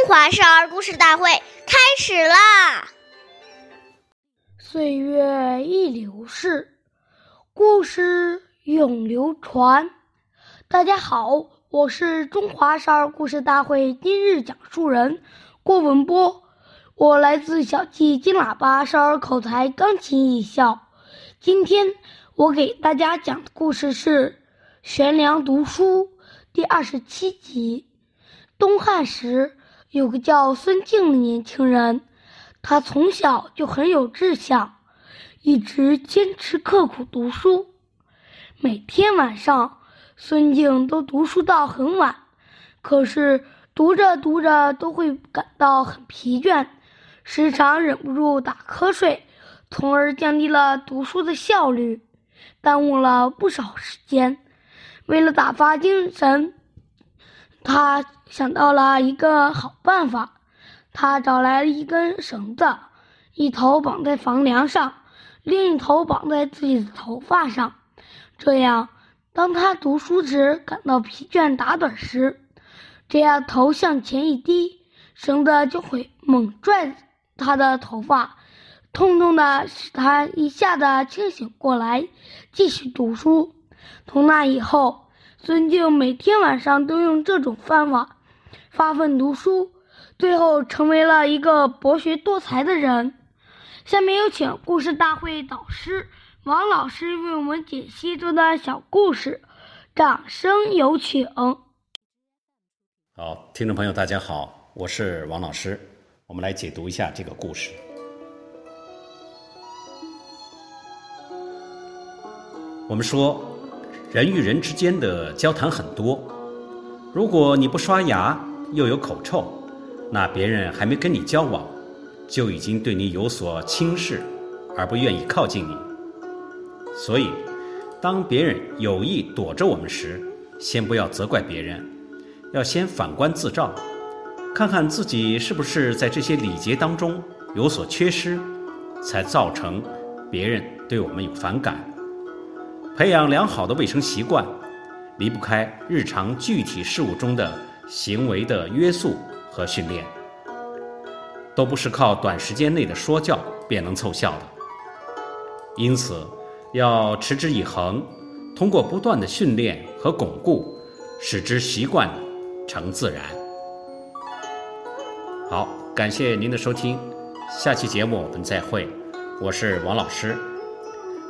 中华少儿故事大会开始啦！岁月易流逝，故事永流传。大家好，我是中华少儿故事大会今日讲述人郭文波，我来自小季金喇叭少儿口才钢琴艺校。今天我给大家讲的故事是《悬梁读书》第二十七集。东汉时，有个叫孙敬的年轻人，他从小就很有志向，一直坚持刻苦读书。每天晚上，孙敬都读书到很晚，可是读着读着都会感到很疲倦，时常忍不住打瞌睡，从而降低了读书的效率，耽误了不少时间。为了打发精神，他想到了一个好办法，他找来了一根绳子，一头绑在房梁上，另一头绑在自己的头发上。这样，当他读书时感到疲倦打盹时，只要头向前一低，绳子就会猛拽他的头发，痛痛的使他一下子清醒过来，继续读书。从那以后。孙敬每天晚上都用这种方法发奋读书，最后成为了一个博学多才的人。下面有请故事大会导师王老师为我们解析这段小故事，掌声有请。好，听众朋友，大家好，我是王老师，我们来解读一下这个故事。我们说。人与人之间的交谈很多，如果你不刷牙又有口臭，那别人还没跟你交往，就已经对你有所轻视，而不愿意靠近你。所以，当别人有意躲着我们时，先不要责怪别人，要先反观自照，看看自己是不是在这些礼节当中有所缺失，才造成别人对我们有反感。培养良好的卫生习惯，离不开日常具体事务中的行为的约束和训练，都不是靠短时间内的说教便能凑效的。因此，要持之以恒，通过不断的训练和巩固，使之习惯成自然。好，感谢您的收听，下期节目我们再会，我是王老师。